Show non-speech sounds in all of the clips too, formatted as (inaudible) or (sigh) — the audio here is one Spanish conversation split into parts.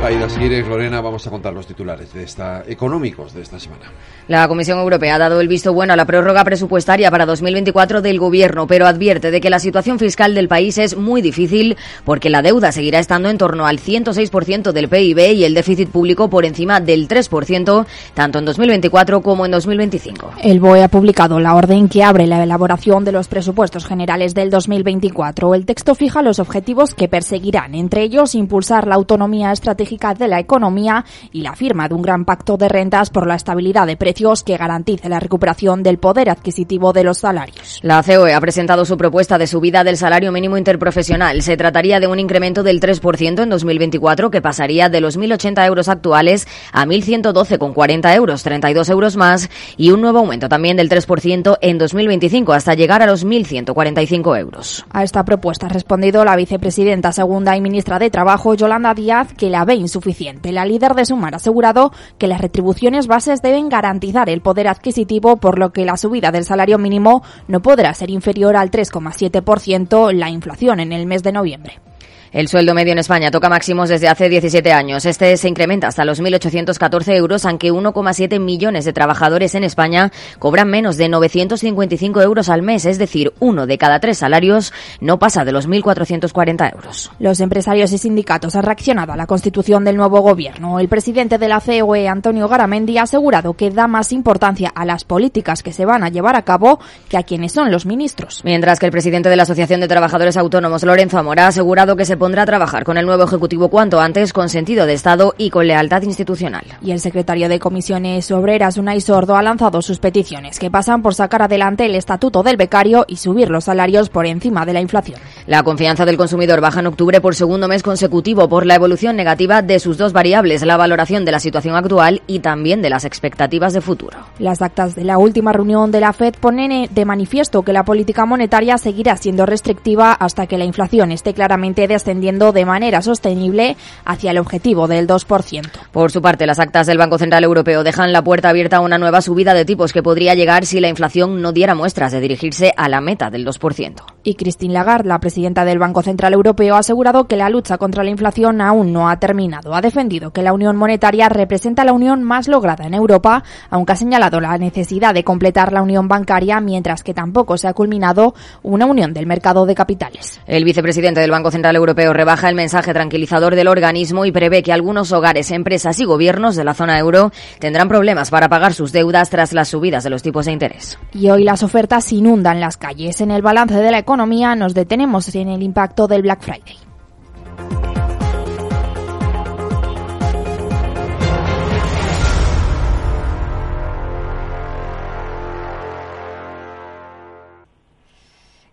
Aida Siguires, Lorena, vamos a contar los titulares de esta, económicos de esta semana. La Comisión Europea ha dado el visto bueno a la prórroga presupuestaria para 2024 del Gobierno, pero advierte de que la situación fiscal del país es muy difícil porque la deuda seguirá estando en torno al 106% del PIB y el déficit público por encima del 3%, tanto en 2024 como en 2025. El BOE ha publicado la orden que abre la elaboración de los presupuestos generales del 2024. El texto fija los objetivos que perseguirán, entre ellos impulsar la autonomía estratégica de la economía y la firma de un gran pacto de rentas por la estabilidad de precios que garantice la recuperación del poder adquisitivo de los salarios. La COE ha presentado su propuesta de subida del salario mínimo interprofesional. Se trataría de un incremento del 3% en 2024 que pasaría de los 1.080 euros actuales a 1.112,40 euros, 32 euros más, y un nuevo aumento también del 3% en 2025 hasta llegar a los 1.145 euros. A esta propuesta ha respondido la vicepresidenta segunda y ministra de Trabajo, Yolanda Díaz, que la ve insuficiente. La líder de Sumar ha asegurado que las retribuciones bases deben garantizar el poder adquisitivo, por lo que la subida del salario mínimo no podrá ser inferior al 3,7% la inflación en el mes de noviembre. El sueldo medio en España toca máximos desde hace 17 años. Este se incrementa hasta los 1.814 euros, aunque 1,7 millones de trabajadores en España cobran menos de 955 euros al mes, es decir, uno de cada tres salarios no pasa de los 1.440 euros. Los empresarios y sindicatos han reaccionado a la constitución del nuevo gobierno. El presidente de la COE, Antonio Garamendi, ha asegurado que da más importancia a las políticas que se van a llevar a cabo que a quienes son los ministros. Mientras que el presidente de la Asociación de Trabajadores Autónomos, Lorenzo Amora, ha asegurado que se pondrá a trabajar con el nuevo Ejecutivo cuanto antes, con sentido de Estado y con lealtad institucional. Y el secretario de Comisiones Obreras, Unai Sordo, ha lanzado sus peticiones, que pasan por sacar adelante el estatuto del becario y subir los salarios por encima de la inflación. La confianza del consumidor baja en octubre por segundo mes consecutivo por la evolución negativa de sus dos variables, la valoración de la situación actual y también de las expectativas de futuro. Las actas de la última reunión de la FED ponen de manifiesto que la política monetaria seguirá siendo restrictiva hasta que la inflación esté claramente descendiendo de manera sostenible hacia el objetivo del 2%. Por su parte, las actas del Banco Central Europeo dejan la puerta abierta a una nueva subida de tipos que podría llegar si la inflación no diera muestras de dirigirse a la meta del 2%. Y Christine Lagarde, la presidenta del Banco Central Europeo, ha asegurado que la lucha contra la inflación aún no ha terminado. Ha defendido que la unión monetaria representa la unión más lograda en Europa, aunque ha señalado la necesidad de completar la unión bancaria, mientras que tampoco se ha culminado una unión del mercado de capitales. El vicepresidente del Banco Central Europeo rebaja el mensaje tranquilizador del organismo y prevé que algunos hogares, empresas y gobiernos de la zona euro tendrán problemas para pagar sus deudas tras las subidas de los tipos de interés. Y hoy las ofertas inundan las calles. En el balance de la economía nos detenemos en el impacto del Black Friday.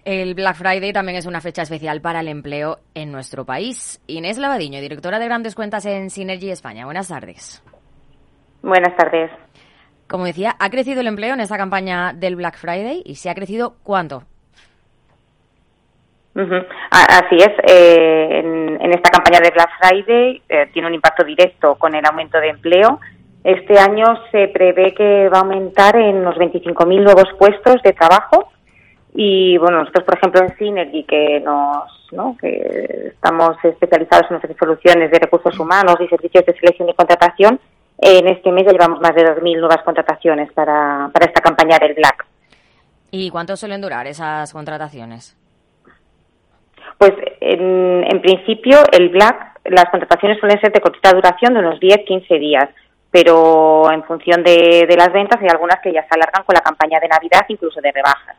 El Black Friday también es una fecha especial para el empleo en nuestro país. Inés Lavadiño, directora de Grandes Cuentas en Synergy España. Buenas tardes. Buenas tardes. Como decía, ¿ha crecido el empleo en esta campaña del Black Friday? ¿Y si ha crecido cuánto? Así es. Eh, en, esta campaña de Black Friday eh, tiene un impacto directo con el aumento de empleo. Este año se prevé que va a aumentar en los 25.000 nuevos puestos de trabajo y bueno, nosotros, por ejemplo, en Synergy, que nos, ¿no? que estamos especializados en ofrecer soluciones de recursos humanos y servicios de selección y contratación, en este mes ya llevamos más de 2.000 nuevas contrataciones para, para esta campaña del Black. ¿Y cuánto suelen durar esas contrataciones? Pues en, en principio el Black, las contrataciones suelen ser de cortita duración de unos 10-15 días, pero en función de, de las ventas hay algunas que ya se alargan con la campaña de Navidad, incluso de rebajas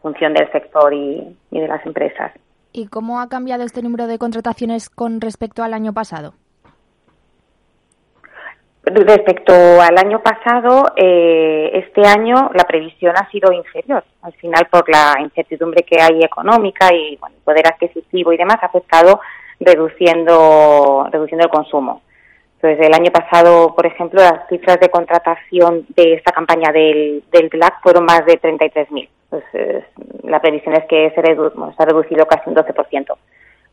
función del sector y, de las empresas. ¿Y cómo ha cambiado este número de contrataciones con respecto al año pasado? Respecto al año pasado, eh, este año la previsión ha sido inferior. Al final, por la incertidumbre que hay económica y bueno, poder adquisitivo y demás, ha afectado reduciendo, reduciendo el consumo. Entonces, el año pasado, por ejemplo, las cifras de contratación de esta campaña del, del Black fueron más de 33.000. Pues la previsión es que se, se ha reducido casi un 12%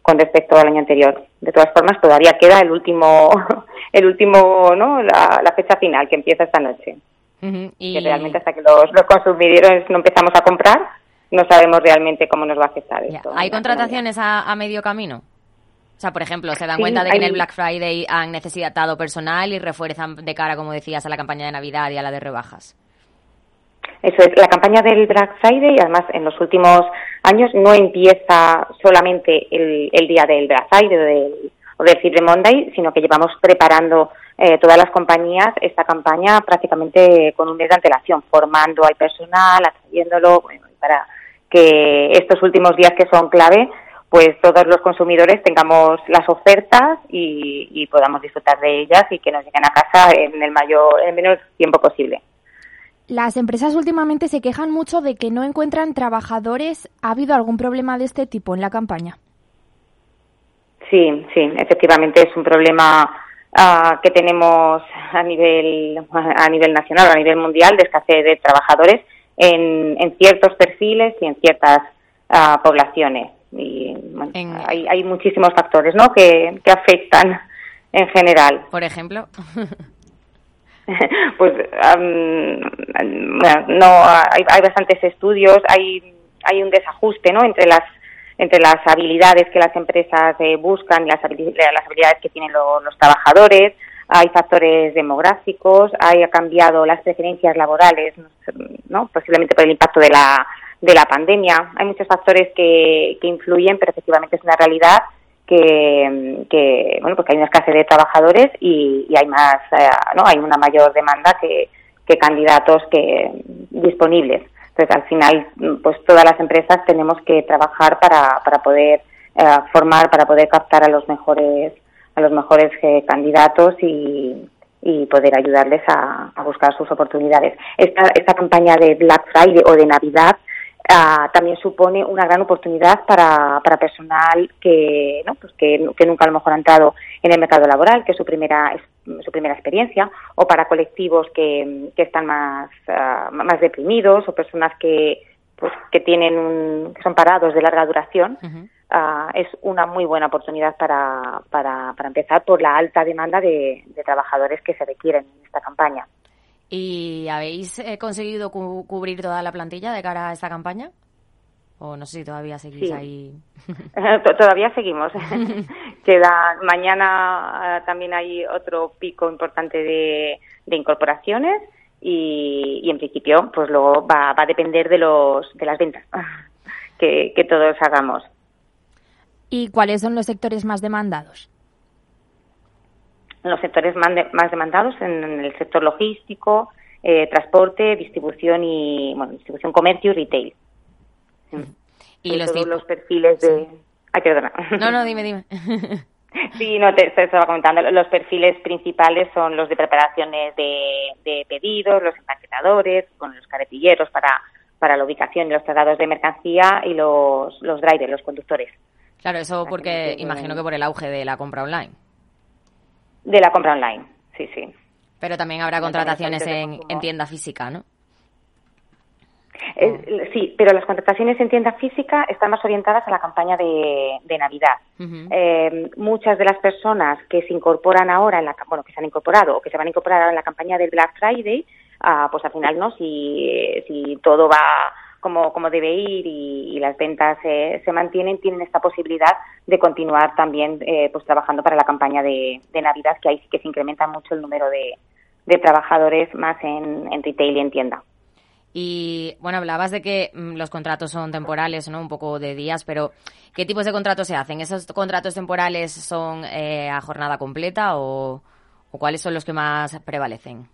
con respecto al año anterior. De todas formas, todavía queda el último, (laughs) el último, ¿no? La, fecha final que empieza esta noche. y... que realmente hasta que los, los consumidores no empezamos a comprar, no sabemos realmente cómo nos va a afectar esto. ¿Hay contrataciones a, medio camino? O sea, por ejemplo, se dan cuenta de que en el Black Friday han necesitado personal y refuerzan de cara, como decías, a la campaña de Navidad y a la de rebajas. Eso es, la campaña del Black Friday, además en los últimos años no empieza solamente el, día del Black Friday o del, o del Cyber Monday, sino que llevamos preparando eh, todas las compañías esta campaña prácticamente con un mes de antelación, formando al personal, atrayéndolo, bueno, para que estos últimos días que son clave, pues todos los consumidores tengamos las ofertas y, podamos disfrutar de ellas y que nos lleguen a casa en el mayor, en el menor tiempo posible. Las empresas últimamente se quejan mucho de que no encuentran trabajadores. ¿Ha habido algún problema de este tipo en la campaña? Sí, sí, efectivamente es un problema ah, que tenemos a nivel a nivel nacional, a nivel mundial, de escasez de trabajadores en, ciertos perfiles y en ciertas ah, poblaciones. Y hay, hay, muchísimos factores ¿no? que, que afectan en general. Por ejemplo. (laughs) (laughs) pues no hay, hay bastantes estudios, hay hay un desajuste ¿no? entre las entre las habilidades que las empresas eh, buscan y las, las habilidades que tienen los trabajadores hay factores demográficos, hay, ha cambiado las preferencias laborales, ¿no? posiblemente por el impacto de la, de la pandemia. Hay muchos factores que, que influyen, pero efectivamente es una realidad que, bueno, porque hay una escasez de trabajadores y, y hay más, eh, ¿no? Hay una mayor demanda que, que candidatos que disponibles. Entonces, al final, pues todas las empresas tenemos que trabajar para, para poder eh, formar, para poder captar a los mejores a los mejores eh, candidatos y, y, poder ayudarles a, a, buscar sus oportunidades. Esta, esta campaña de Black Friday o de Navidad ah, también supone una gran oportunidad para, para personal que, ¿no? pues que, que, nunca a lo mejor ha entrado en el mercado laboral, que es su primera, su primera experiencia, o para colectivos que, que están más, uh, más deprimidos o personas que, pues, que, tienen un, que son parados de larga duración. Ah, es una muy buena oportunidad para, para, para empezar por la alta demanda de, trabajadores que se requieren en esta campaña. ¿Y habéis eh, conseguido cubrir toda la plantilla de cara a esta campaña? O no sé si todavía seguís ahí. (laughs) todavía seguimos. (laughs) Queda mañana ah, también hay otro pico importante de, de incorporaciones y, y, en principio pues luego va, va a depender de los de las ventas (laughs) que, que todos hagamos. ¿Y cuáles son los sectores más demandados? Los sectores más demandados en el sector logístico, eh, transporte, distribución y bueno, distribución, comercio y retail. Y los, todos los perfiles de. Ay, perdona. No, no, dime, dime. (laughs) Sí, no, te, estaba comentando. Los perfiles principales son los de preparaciones de, pedidos, los empaquetadores, con los carretilleros para, para la ubicación y los traslados de mercancía y los, los drivers, los conductores. Claro, eso porque imagino que por el auge de la compra online. De la compra online, sí, sí. Pero también habrá contrataciones en, tienda física, ¿no? sí, pero las contrataciones en tienda física están más orientadas a la campaña de, Navidad. Eh, muchas de las personas que se incorporan ahora, en la, bueno, que se han incorporado o que se van a incorporar ahora en la campaña del Black Friday, ah, pues al final, ¿no? Si, si todo va como, como debe ir y, las ventas se mantienen, tienen esta posibilidad de continuar también eh, pues trabajando para la campaña de, Navidad, que ahí sí que se incrementa mucho el número de, trabajadores más en, retail y en tienda. Y bueno, hablabas de que mm, los contratos son temporales, ¿no? Un poco de días, pero ¿qué tipos de contratos se hacen? ¿Esos contratos temporales son eh, a jornada completa o, cuáles son los que más prevalecen?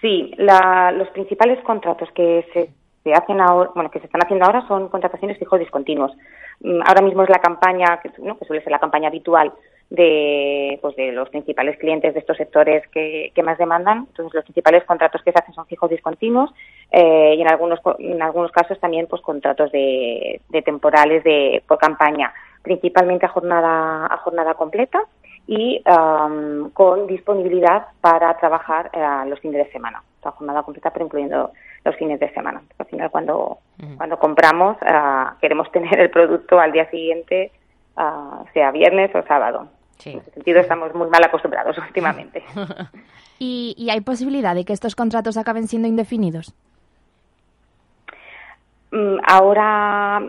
Sí, los principales contratos que se se hacen ahora, bueno, que se están haciendo ahora son contrataciones fijos discontinuos. Mm, ahora mismo es la campaña, ¿no? que suele ser la campaña habitual de, pues de los principales clientes de estos sectores que, que más demandan. Entonces, los principales contratos que se hacen son fijos discontinuos eh, y en algunos, en algunos casos también pues contratos de, de temporales de, por campaña, principalmente a jornada, a jornada completa y con disponibilidad para trabajar eh, los fines de semana, la jornada completa, pero incluyendo los fines de semana. Al final, cuando, cuando compramos, uh, queremos (laughs) tener el producto al día siguiente, uh, sea viernes o sábado. En ese sentido estamos muy mal acostumbrados (laughs) últimamente. (laughs) ¿Y, ¿Y hay posibilidad de que estos contratos acaben siendo indefinidos? Mm, ahora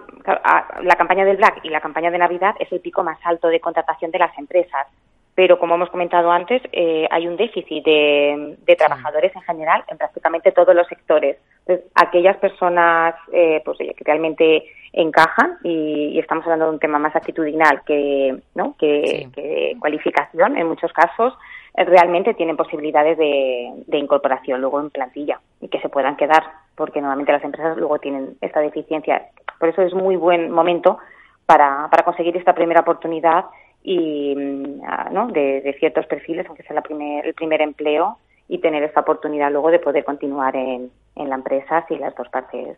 la campaña del Black y la campaña de Navidad es el pico más alto de contratación de las empresas, pero como hemos comentado antes, eh, hay un déficit de, trabajadores en general en prácticamente todos los sectores. Entonces, aquellas personas eh, pues, que realmente encajan y, estamos hablando de un tema más actitudinal que, ¿no? que cualificación en muchos casos, realmente tienen posibilidades de, incorporación luego en plantilla y que se puedan quedar, porque normalmente las empresas luego tienen esta deficiencia. Por eso es muy buen momento para, para conseguir esta primera oportunidad y mm, ¿no? de, ciertos perfiles, aunque sea la primer, el primer empleo, y tener esta oportunidad luego de poder continuar en, en la empresa si las dos partes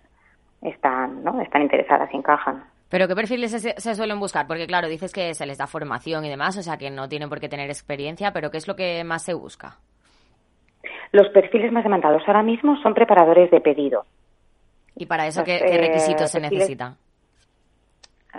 están, ¿no? están interesadas y encajan. ¿Pero qué perfiles se, suelen buscar? Porque claro, dices que se les da formación y demás, o sea que no tienen por qué tener experiencia, pero ¿qué es lo que más se busca? Los perfiles más demandados ahora mismo son preparadores de pedido. ¿Y para eso qué, requisitos se necesitan?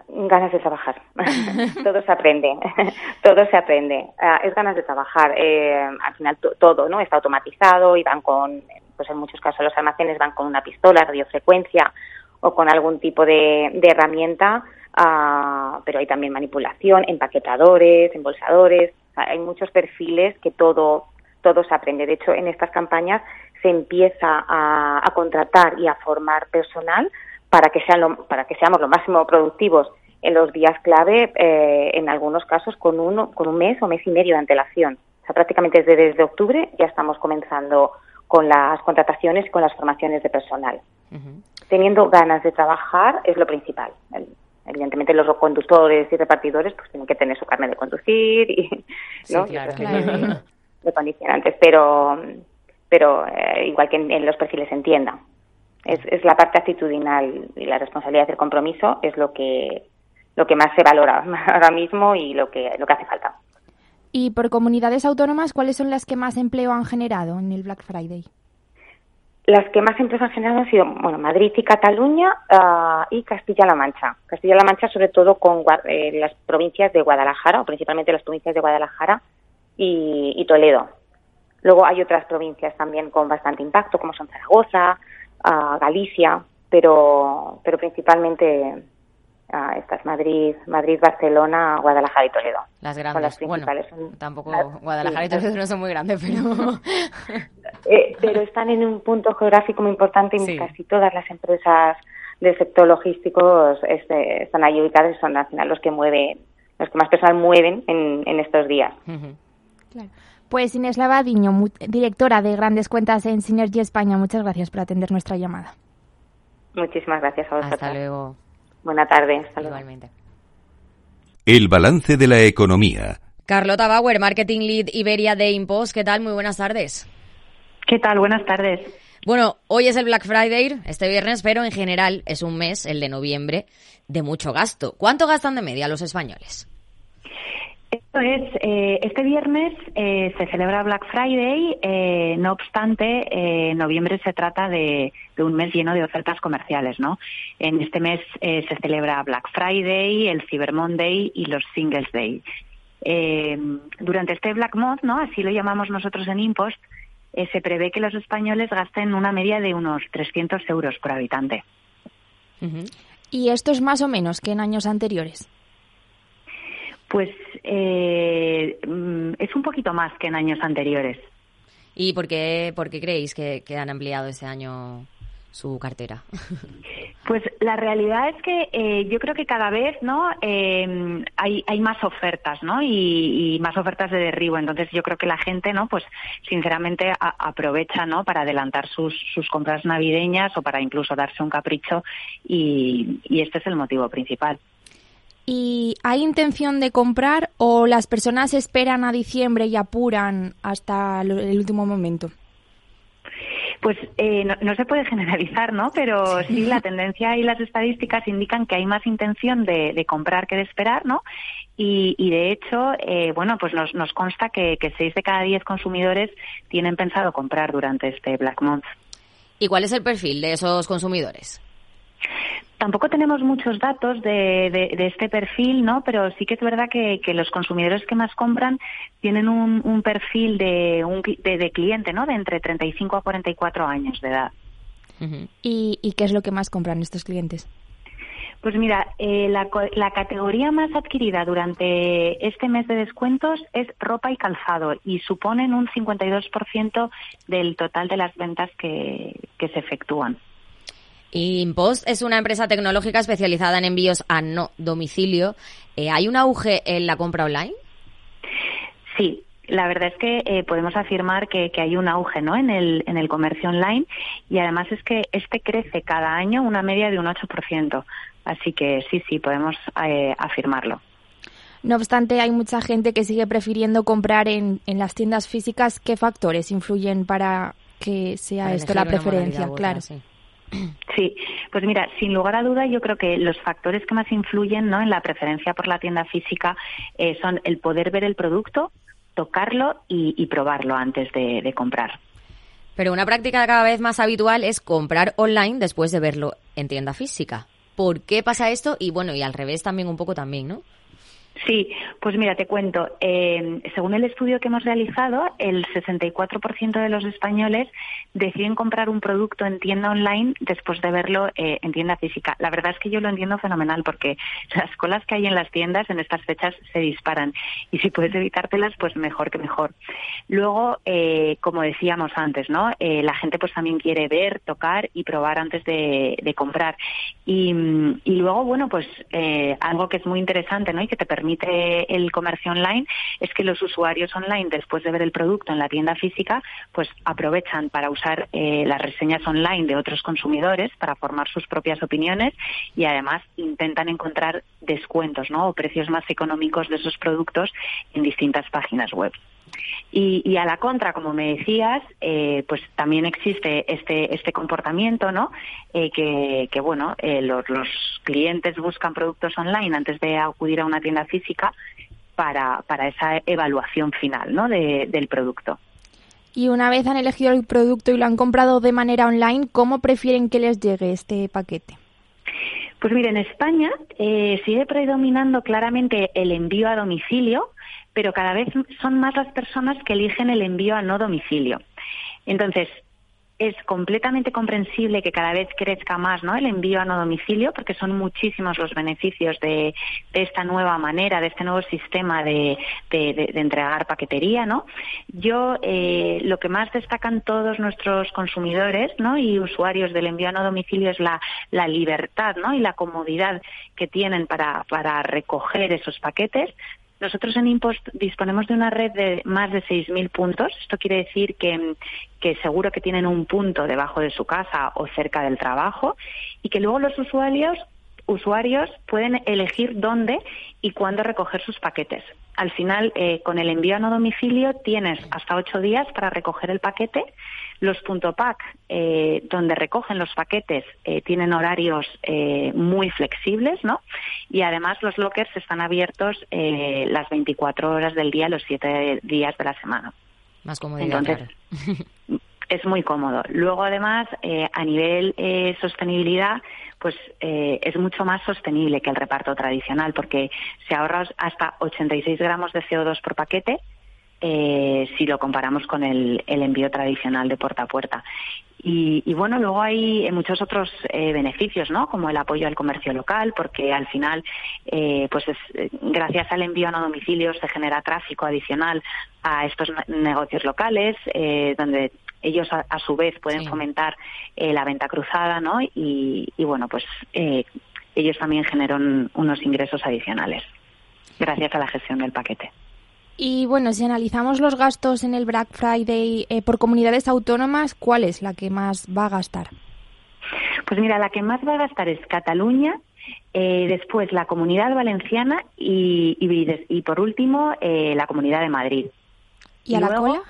Ganas de trabajar. (laughs) todo se aprende. (laughs) todo se aprende. Ah, es ganas de trabajar. Eh, al final todo no está automatizado y van con, pues en muchos casos los almacenes van con una pistola, radiofrecuencia o con algún tipo de, herramienta, ah, pero hay también manipulación, empaquetadores, embolsadores, hay muchos perfiles que todo, todo se aprende. De hecho, en estas campañas se empieza a, contratar y a formar personal para que, sean para que seamos lo máximo productivos en los días clave, eh, en algunos casos con, uno, con un mes o mes y medio de antelación. O sea, prácticamente desde, desde octubre ya estamos comenzando con las contrataciones y con las formaciones de personal teniendo ganas de trabajar es lo principal. Evidentemente los conductores y repartidores pues tienen que tener su carne de conducir y, ¿no? De condicionantes, pero pero eh, igual que en, los perfiles entienda. Es, es la parte actitudinal y la responsabilidad del compromiso es lo que lo que más se valora (laughs) ahora mismo y lo que lo que hace falta. Y por comunidades autónomas, ¿cuáles son las que más empleo han generado en el Black Friday? Las que más empresas han generado han sido bueno, Madrid y Cataluña ah, y Castilla-La Mancha. Castilla-La Mancha sobre todo con eh, las provincias de Guadalajara, o principalmente las provincias de Guadalajara y, Toledo. Luego hay otras provincias también con bastante impacto, como son Zaragoza, ah, Galicia, pero, pero principalmente Ah, estas Madrid, Madrid, Barcelona, Guadalajara y Toledo. Las grandes. Bueno, tampoco Guadalajara y Toledo no son muy grandes, pero (laughs) eh, pero están en un punto geográfico muy importante y casi todas las empresas del sector logístico este, están ahí ubicadas y son al final los que mueven, los que más personas mueven en, en estos días. Pues Inés Lavadiño, directora de Grandes Cuentas en Synergy España, muchas gracias por atender nuestra llamada. Muchísimas gracias a vosotros. Hasta luego. Buena tarde. Igualmente. El balance de la economía. Carlota Bauer, Marketing Lead Iberia de Impost. ¿Qué tal? Muy buenas tardes. ¿Qué tal? Buenas tardes. Bueno, hoy es el Black Friday, este viernes, pero en general es un mes, el de noviembre, de mucho gasto. ¿Cuánto gastan de media los españoles? Esto es, eh, este viernes eh, se celebra Black Friday, eh, no obstante, noviembre se trata de, un mes lleno de ofertas comerciales, ¿no? En este mes se celebra Black Friday, el Cyber Monday y los Singles Day. durante este Black Month, ¿no? Así lo llamamos nosotros en Impost, se prevé que los españoles gasten una media de unos 300 euros por habitante. ¿Y esto es más o menos que en años anteriores? Pues eh, mm, es un poquito más que en años anteriores. ¿Y por qué, por qué creéis que, han ampliado este año su cartera? (laughs) Pues la realidad es que eh, yo creo que cada vez no em, hay, hay más ofertas no y, más ofertas de derribo entonces yo creo que la gente no pues sinceramente aprovecha no para adelantar sus, sus compras navideñas o para incluso darse un capricho y este es el motivo principal. ¿Y hay intención de comprar o las personas esperan a diciembre y apuran hasta el último momento? Pues eh, no, se puede generalizar, ¿no? Pero sí. la tendencia y las estadísticas indican que hay más intención de, comprar que de esperar, ¿no? Y, de hecho, eh, bueno, pues nos, nos consta que, que 6 de cada 10 consumidores tienen pensado comprar durante este Black Month. ¿Y cuál es el perfil de esos consumidores? Tampoco tenemos muchos datos de, este perfil, ¿no? Pero sí que es verdad que, los consumidores que más compran tienen un, perfil de, un, de, cliente, ¿no? De entre 35 a 44 años de edad. ¿Y, ¿Y qué es lo que más compran estos clientes? Pues mira, eh, la, la, categoría más adquirida durante este mes de descuentos es ropa y calzado y suponen un 52% del total de las ventas que, se efectúan. Impost es una empresa tecnológica especializada en envíos a no domicilio. Eh, ¿Hay un auge en la compra online? Sí, la verdad es que eh, podemos afirmar que, hay un auge ¿no? en, el, en el comercio online y además es que este crece cada año una media de un 8%. Así que sí, sí, podemos eh, afirmarlo. No obstante, hay mucha gente que sigue prefiriendo comprar en, en las tiendas físicas. ¿Qué factores influyen para que sea esto la preferencia? Claro. Sí. Pues mira, sin lugar a duda, yo creo que los factores que más influyen ¿no? en la preferencia por la tienda física eh, son el poder ver el producto, tocarlo y, probarlo antes de, comprar. Pero una práctica cada vez más habitual es comprar online después de verlo en tienda física. ¿Por qué pasa esto? Y bueno, y al revés también un poco también, ¿no? Sí, pues mira, te cuento. Eh, según el estudio que hemos realizado, el 64% de los españoles deciden comprar un producto en tienda online después de verlo eh, en tienda física. La verdad es que yo lo entiendo fenomenal porque (laughs) las colas que hay en las tiendas en estas fechas se disparan y si puedes evitártelas, pues mejor que mejor. Luego, eh, como decíamos antes, ¿no? la gente pues también quiere ver, tocar y probar antes de, comprar. Y, luego, bueno, pues algo que es muy interesante, ¿no? Y que te permite permite el comercio online es que los usuarios online, después de ver el producto en la tienda física, pues aprovechan para usar eh, las reseñas online de otros consumidores para formar sus propias opiniones y además intentan encontrar descuentos ¿no? o precios más económicos de esos productos en distintas páginas web. Y, a la contra, como me decías, eh, pues también existe este, este comportamiento, ¿no? Eh, que, bueno, eh, los, clientes buscan productos online antes de acudir a una tienda física para, para esa evaluación final, ¿no? del producto. Y una vez han elegido el producto y lo han comprado de manera online, ¿cómo prefieren que les llegue este paquete? Pues mire, en España sigue predominando claramente el envío a domicilio, pero cada vez son más las personas que eligen el envío a no domicilio. Entonces, es completamente comprensible que cada vez crezca más ¿no? el envío a no domicilio, porque son muchísimos los beneficios de, esta nueva manera, de este nuevo sistema de, entregar paquetería. ¿no? Yo, eh, lo que más destacan todos nuestros consumidores ¿no? y usuarios del envío a no domicilio es la, libertad ¿no? y la comodidad que tienen para, para recoger esos paquetes, nosotros en Impost disponemos de una red de más de 6.000 puntos. Esto quiere decir que, que, seguro que tienen un punto debajo de su casa o cerca del trabajo y que luego los usuarios, usuarios pueden elegir dónde y cuándo recoger sus paquetes. Al final, eh, con el envío a no domicilio tienes hasta ocho días para recoger el paquete los punto pack, eh, donde recogen los paquetes, eh, tienen horarios eh, muy flexibles, ¿no? Y además los lockers están abiertos las 24 horas del día, los 7 días de la semana. Más comodidad. Entonces, (laughs) es muy cómodo. Luego, además, a nivel sostenibilidad, pues es mucho más sostenible que el reparto tradicional, porque se ahorra hasta 86 gramos de CO2 por paquete eh, si lo comparamos con el, envío tradicional de puerta a puerta. Y, bueno, luego hay muchos otros eh, beneficios, ¿no? Como el apoyo al comercio local, porque al final, eh, pues gracias al envío a no domicilio se genera tráfico adicional a estos negocios locales, donde ellos a, su vez pueden fomentar la venta cruzada, ¿no? Y, y bueno, pues ellos también generan unos ingresos adicionales gracias a la gestión del paquete. Y bueno, si analizamos los gastos en el Black Friday eh, por comunidades autónomas, ¿cuál es la que más va a gastar? Pues mira, la que más va a gastar es Cataluña, eh, después la Comunidad Valenciana y, y, por último eh, la Comunidad de Madrid. ¿Y, a la cola?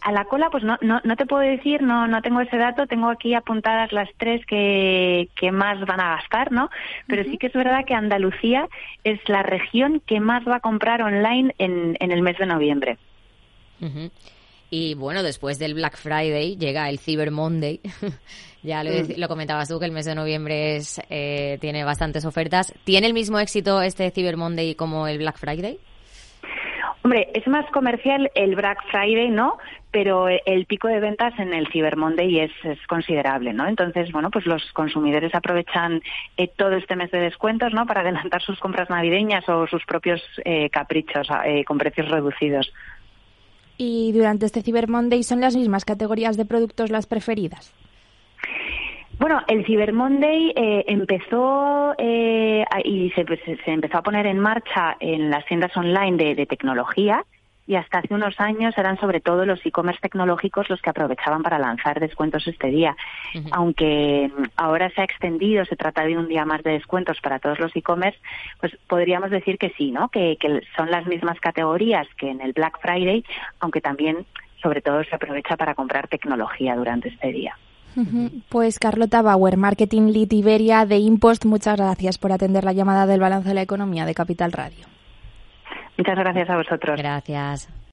A la cola, pues no, no, no te puedo decir, no, no tengo ese dato, tengo aquí apuntadas las tres que, que más van a gastar, ¿no? Pero sí que es verdad que Andalucía es la región que más va a comprar online en, en el mes de noviembre. Y bueno, después del Black Friday llega el Cyber Monday. (laughs) ya lo, Mm. lo, comentabas tú que el mes de noviembre es, eh, tiene bastantes ofertas. ¿Tiene el mismo éxito este Cyber Monday como el Black Friday? Hombre, es más comercial el Black Friday, ¿no? Pero el pico de ventas en el Cyber Monday es, considerable, ¿no? Entonces, bueno, pues los consumidores aprovechan eh, todo este mes de descuentos, ¿no? Para adelantar sus compras navideñas o sus propios eh, caprichos eh, con precios reducidos. Y durante este Cyber Monday son las mismas categorías de productos las preferidas. Bueno, el Cyber Monday eh, empezó eh, y se, se, se, empezó a poner en marcha en las tiendas online de, de, tecnología y hasta hace unos años eran sobre todo los e-commerce tecnológicos los que aprovechaban para lanzar descuentos este día. Uh -huh. Aunque ahora se ha extendido, se trata de un día más de descuentos para todos los e-commerce, pues podríamos decir que sí, ¿no? Que, que son las mismas categorías que en el Black Friday, aunque también sobre todo se aprovecha para comprar tecnología durante este día. Pues Carlota Bauer, Marketing Lead Iberia de Impost, muchas gracias por atender la llamada del balance de la economía de Capital Radio. Muchas gracias a vosotros. Gracias.